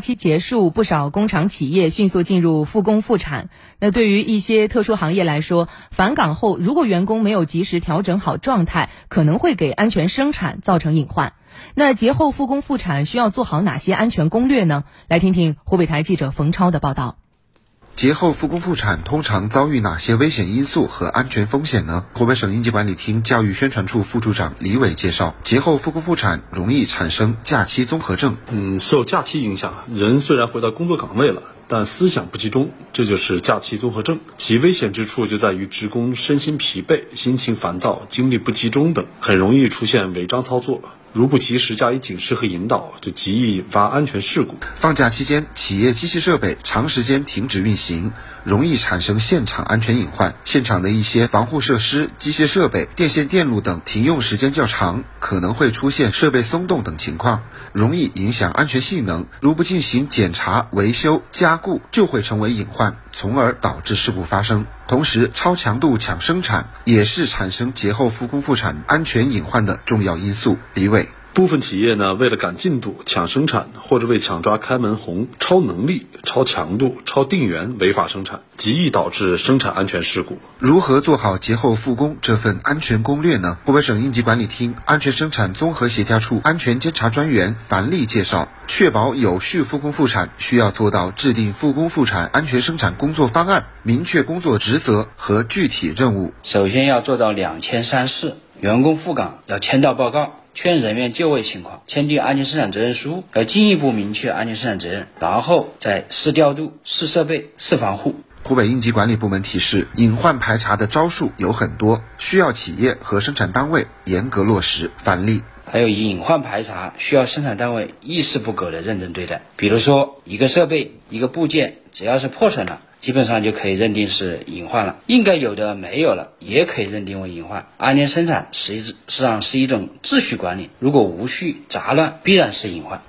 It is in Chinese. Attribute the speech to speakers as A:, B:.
A: 期结束，不少工厂企业迅速进入复工复产。那对于一些特殊行业来说，返岗后如果员工没有及时调整好状态，可能会给安全生产造成隐患。那节后复工复产需要做好哪些安全攻略呢？来听听湖北台记者冯超的报道。
B: 节后复工复产通常遭遇哪些危险因素和安全风险呢？湖北省应急管理厅教育宣传处副处长李伟介绍，节后复工复产容易产生假期综合症。
C: 嗯，受假期影响，人虽然回到工作岗位了，但思想不集中，这就是假期综合症。其危险之处就在于职工身心疲惫、心情烦躁、精力不集中等，很容易出现违章操作。如不及时加以警示和引导，就极易引发安全事故。
B: 放假期间，企业机器设备长时间停止运行，容易产生现场安全隐患。现场的一些防护设施、机械设备、电线电路等停用时间较长，可能会出现设备松动等情况，容易影响安全性能。如不进行检查、维修、加固，就会成为隐患，从而导致事故发生。同时，超强度抢生产也是产生节后复工复产安全隐患的重要因素。李伟。
C: 部分企业呢，为了赶进度、抢生产，或者为抢抓开门红，超能力、超强度、超定员违法生产，极易导致生产安全事故。
B: 如何做好节后复工这份安全攻略呢？湖北省应急管理厅安全生产综合协调处安全监察专员樊丽介绍，确保有序复工复产，需要做到制定复工复产安全生产工作方案，明确工作职责和具体任务。
D: 首先要做到两千三试，员工赴岗要签到报告。确认人员就位情况，签订安全生产责任书，要进一步明确安全生产责任，然后再试调度、试设备、试防护。
B: 湖北应急管理部门提示，隐患排查的招数有很多，需要企业和生产单位严格落实。返利。
D: 还有隐患排查需要生产单位一丝不苟的认真对待。比如说，一个设备、一个部件，只要是破损了。基本上就可以认定是隐患了，应该有的没有了，也可以认定为隐患。安全生产实际上是一种秩序管理，如果无序杂乱，必然是隐患。